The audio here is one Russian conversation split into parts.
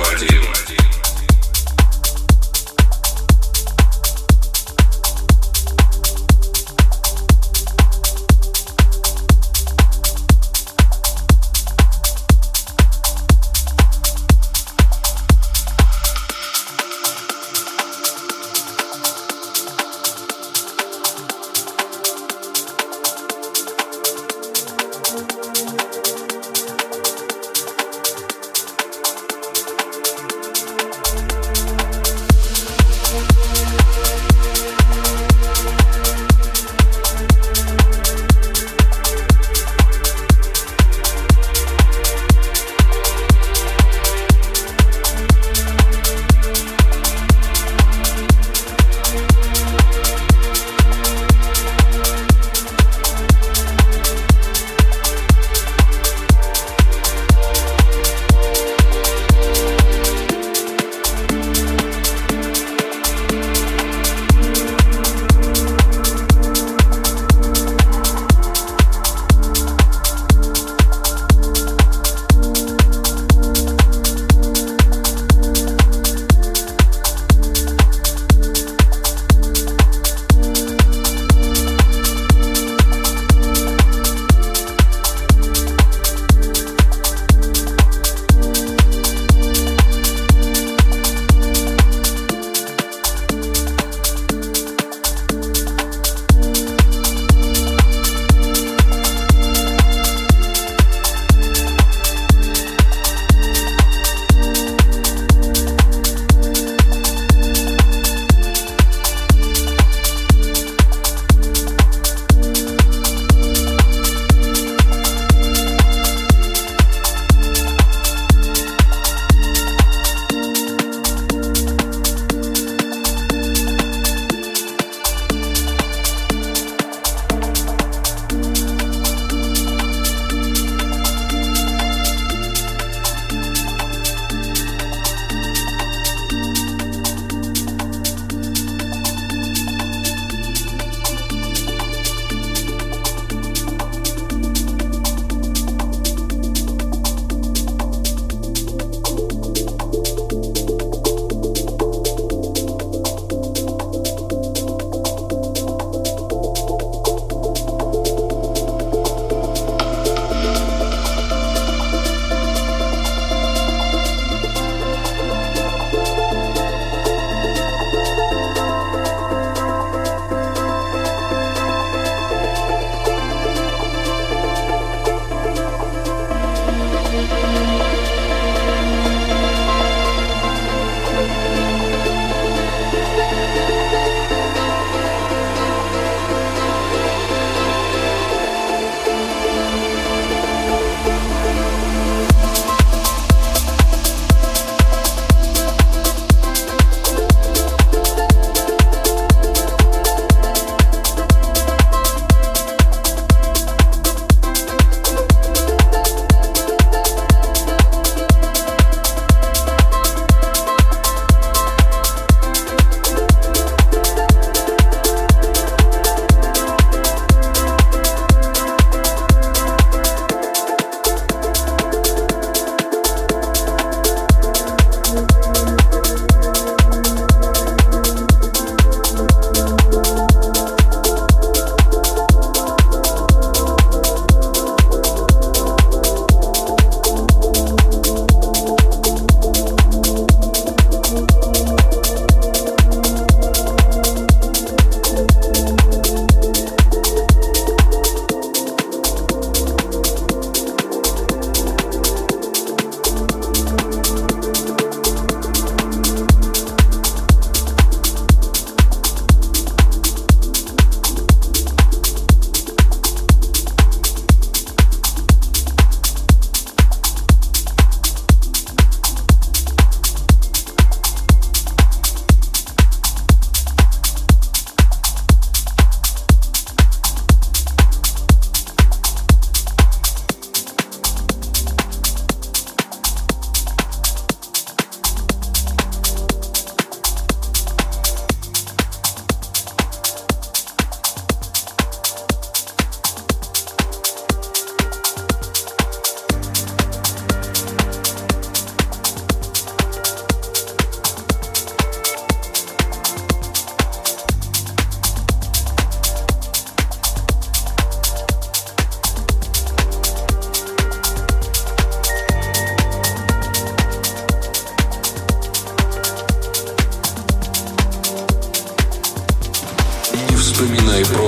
На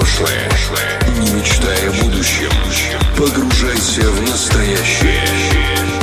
прошлое, не мечтай о будущем. Погружайся в настоящее.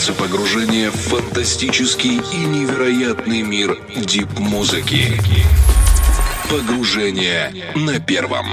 Начинается погружение в фантастический и невероятный мир дип-музыки. Погружение на первом.